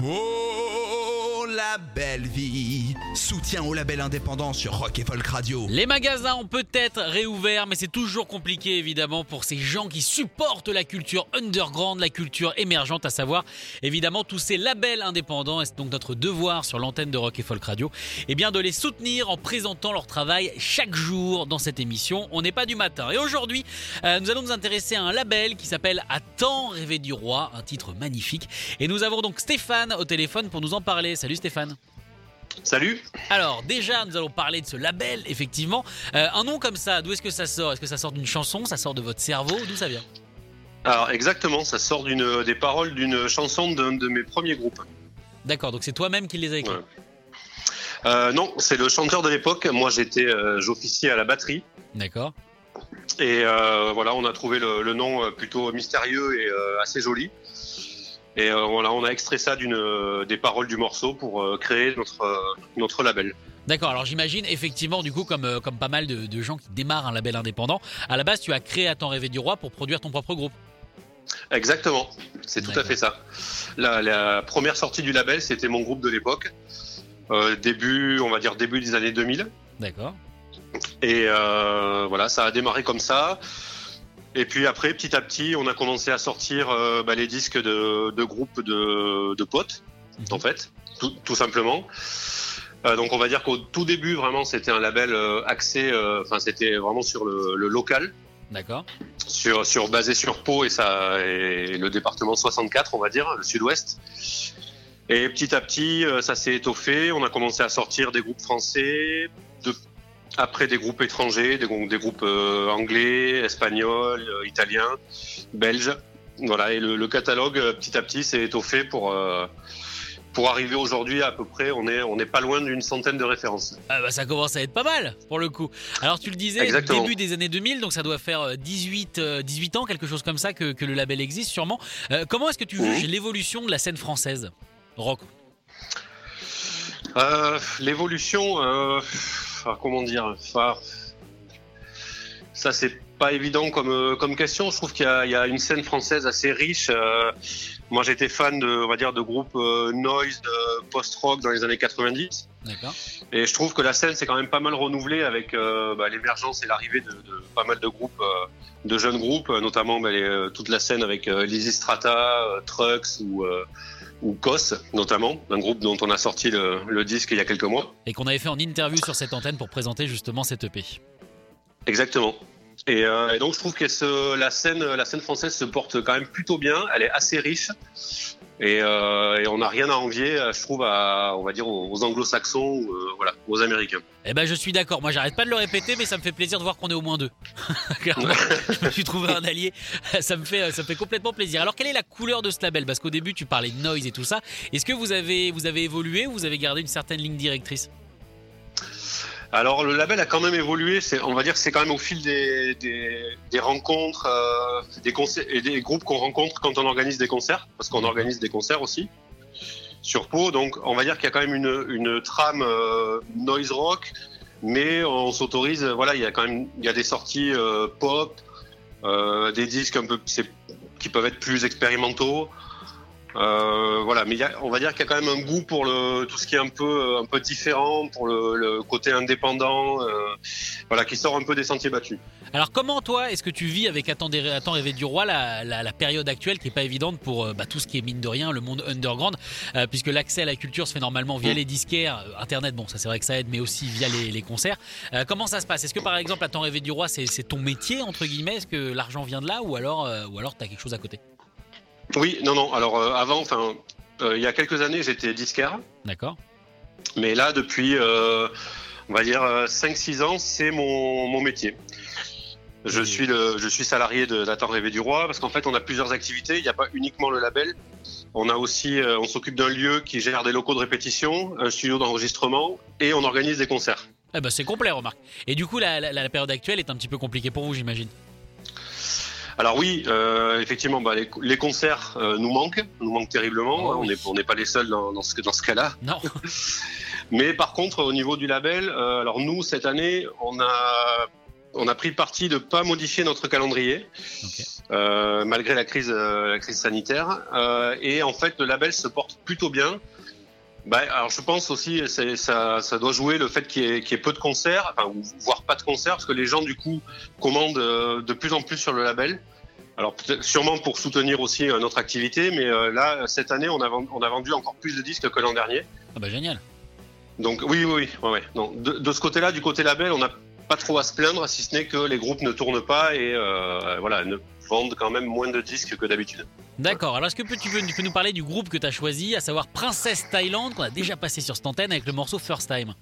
Oh, belle vie Soutien au label indépendant sur Rock et Folk Radio. Les magasins ont peut-être réouvert, mais c'est toujours compliqué évidemment pour ces gens qui supportent la culture underground, la culture émergente, à savoir évidemment tous ces labels indépendants. Et c'est donc notre devoir sur l'antenne de Rock et Folk Radio, eh bien de les soutenir en présentant leur travail chaque jour dans cette émission. On n'est pas du matin. Et aujourd'hui, euh, nous allons nous intéresser à un label qui s'appelle À temps rêver du roi, un titre magnifique. Et nous avons donc Stéphane au téléphone pour nous en parler. Salut Stéphane. Salut. Alors déjà, nous allons parler de ce label, effectivement. Euh, un nom comme ça, d'où est-ce que ça sort? Est-ce que ça sort d'une chanson? Ça sort de votre cerveau? D'où ça vient? Alors exactement, ça sort d'une des paroles d'une chanson d'un de mes premiers groupes. D'accord, donc c'est toi-même qui les as écrits Ouais. Euh, non, c'est le chanteur de l'époque. Moi, j'étais, euh, j'officiais à la batterie. D'accord. Et euh, voilà, on a trouvé le, le nom euh, plutôt mystérieux et euh, assez joli. Et euh, voilà, on a extrait ça d'une euh, des paroles du morceau pour euh, créer notre notre label. D'accord, alors j'imagine effectivement du coup comme, comme pas mal de, de gens qui démarrent un label indépendant, à la base tu as créé à temps rêver du roi pour produire ton propre groupe. Exactement, c'est tout à fait ça. La, la première sortie du label, c'était mon groupe de l'époque, Euh, début, on va dire début des années 2000. D'accord. Et euh, voilà, ça a démarré comme ça. Et puis après, petit à petit, on a commencé à sortir euh, bah, les disques de, de groupes de, de potes, Mhm. en fait, tout, tout simplement. Euh, donc on va dire qu'au tout début, vraiment, c'était un label euh, axé, enfin c'était vraiment sur le, le local, D'accord. sur, sur basé sur Pau et, ça, et le département 64, on va dire, le sud-ouest. Et petit à petit, ça s'est étoffé. On a commencé à sortir des groupes français, après des groupes étrangers, des, grou- des groupes euh, anglais, espagnols, euh, italiens, belges. Voilà, et le, le catalogue, euh, petit à petit, s'est étoffé pour, pour arriver aujourd'hui à peu près, on est, on est pas loin d'une centaine de références. Ah bah ça commence à être pas mal pour le coup. Alors tu le disais, Exactement. début des années 2000, donc ça doit faire euh, 18, euh, 18 ans, quelque chose comme ça que, que le label existe sûrement. Euh, comment est-ce que tu juges l'évolution de la scène française rock? Euh, L'évolution, euh, enfin, comment dire, enfin, ça c'est pas évident comme euh, comme question. Je trouve qu'il y, a- il y a une scène française assez riche. Euh, moi, j'étais fan de, on va dire, de groupes euh, noise, de post-rock dans les années 90, D'accord. et je trouve que la scène s'est quand même pas mal renouvelée avec euh, bah, l'émergence et l'arrivée de, de pas mal de groupes, de jeunes groupes, notamment bah, les, toute la scène avec Lizzy Strata, Trucks ou ou Kos, notamment, un groupe dont on a sorti le, le disque il y a quelques mois. Et qu'on avait fait en interview sur cette antenne pour présenter justement cette EP. Exactement. Et, euh, et donc je trouve que ce, la scène, la scène française se porte quand même plutôt bien. Elle est assez riche et, euh, et on n'a rien à envier, euh, je trouve, à, on va dire aux, Anglo-Saxons ou euh, voilà, aux Américains. Eh ben je suis d'accord, moi j'arrête pas de le répéter, mais ça me fait plaisir de voir qu'on est au moins deux. Je me suis trouvé un allié, ça me, fait, ça me fait complètement plaisir. Alors quelle est la couleur de ce label? Parce qu'au début tu parlais de noise et tout ça. Est-ce que vous avez, vous avez évolué ou vous avez gardé une certaine ligne directrice? Alors le label a quand même évolué. On va dire, que c'est quand même au fil des, des, des rencontres, euh, des concerts et des groupes qu'on rencontre quand on organise des concerts, parce qu'on organise des concerts aussi sur Pau. Donc on va dire qu'il y a quand même une, une trame euh, noise rock, mais on s'autorise. Voilà, il y a quand même, il y a des sorties euh, pop, euh, des disques un peu, qui peuvent être plus expérimentaux. Euh, voilà, mais il y a- on va dire qu'il y a quand même un goût pour le, tout ce qui est un peu, un peu différent, pour le, le côté indépendant, euh, voilà, qui sort un peu des sentiers battus. Alors comment toi, est-ce que tu vis avec Attends, Attends rêver du roi la, la- la période actuelle qui est pas évidente pour euh, bah, tout ce qui est mine de rien, le monde underground, euh, puisque l'accès à la culture se fait normalement via Mm. les disquaires, internet, bon ça c'est vrai que ça aide, mais aussi via les, les concerts. Comment ça se passe? Est-ce que par exemple Attends rêver du roi c'est ton métier entre guillemets? Est-ce que l'argent vient de là? Ou alors ou alors t'as quelque chose à côté? Oui, non, non. Alors euh, avant, enfin, euh, il y a quelques années, j'étais disquaire, D'accord mais là, depuis, euh, on va dire 5-6 ans, c'est mon, mon métier. Je suis le, je suis salarié de d'Attends rêver du roi parce qu'en fait on a plusieurs activités. Il n'y a pas uniquement le label. On a aussi, on s'occupe d'un lieu qui gère des locaux de répétition, un studio d'enregistrement et on organise des concerts. Eh ben, c'est complet, remarque. Et du coup, la, la- la période actuelle est un petit peu compliquée pour vous, j'imagine. Alors oui, euh, effectivement, bah, les, les concerts euh, nous manquent, nous manquent terriblement. Oh, on oui. n'est on n'est pas les seuls dans, dans ce, dans ce cas-là. Non. Mais par contre, au niveau du label, euh, alors nous cette année, on a on a pris le parti de pas modifier notre calendrier euh, malgré la crise euh, la crise sanitaire. Euh, et en fait, le label se porte plutôt bien. Bah, alors je pense aussi ça ça doit jouer le fait qu'il y, ait- qu'il y ait peu de concerts, enfin voire pas de concerts, parce que les gens du coup commandent euh, de plus en plus sur le label. Alors sûrement pour soutenir aussi euh, notre activité, mais euh, là cette année on a vendu, on a vendu encore plus de disques que l'an dernier. Ah bah génial. Donc oui, oui, oui. Ouais, ouais. Non, de, de ce côté-là, du côté label, on n'a pas trop à se plaindre, si ce n'est que les groupes ne tournent pas et euh, voilà, ne vendent quand même moins de disques que d'habitude. D'accord. Alors, est-ce que tu peux, nous parler du groupe que tu as choisi, à savoir Princesse Thaïlande, qu'on a déjà passé sur cette antenne avec le morceau First Time?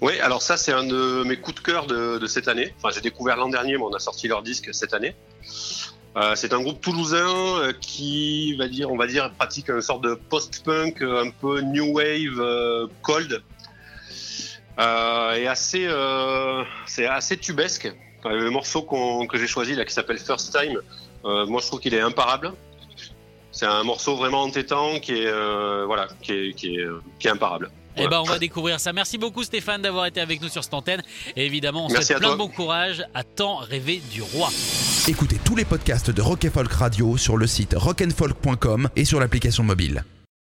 Oui, alors ça, c'est un de mes coups de cœur de, cette année. Enfin, j'ai découvert l'an dernier, mais on a sorti leur disque cette année. Euh, c'est un groupe toulousain euh, qui va dire, on va dire, pratique une sorte de post-punk, euh, un peu new wave, cold, et c'est assez tubesque. Le morceau que j'ai choisi là, qui s'appelle First Time, moi je trouve qu'il est imparable. C'est un morceau vraiment entêtant qui est, euh, voilà, qui est, qui est, qui est imparable. Eh ben, on va découvrir ça. Merci beaucoup, Stéphane, d'avoir été avec nous sur cette antenne. Et évidemment, on Merci souhaite plein toi. de bon courage à tant rêver du roi. Écoutez tous les podcasts de Rock and Folk Radio sur le site rockandfolk.com et sur l'application mobile.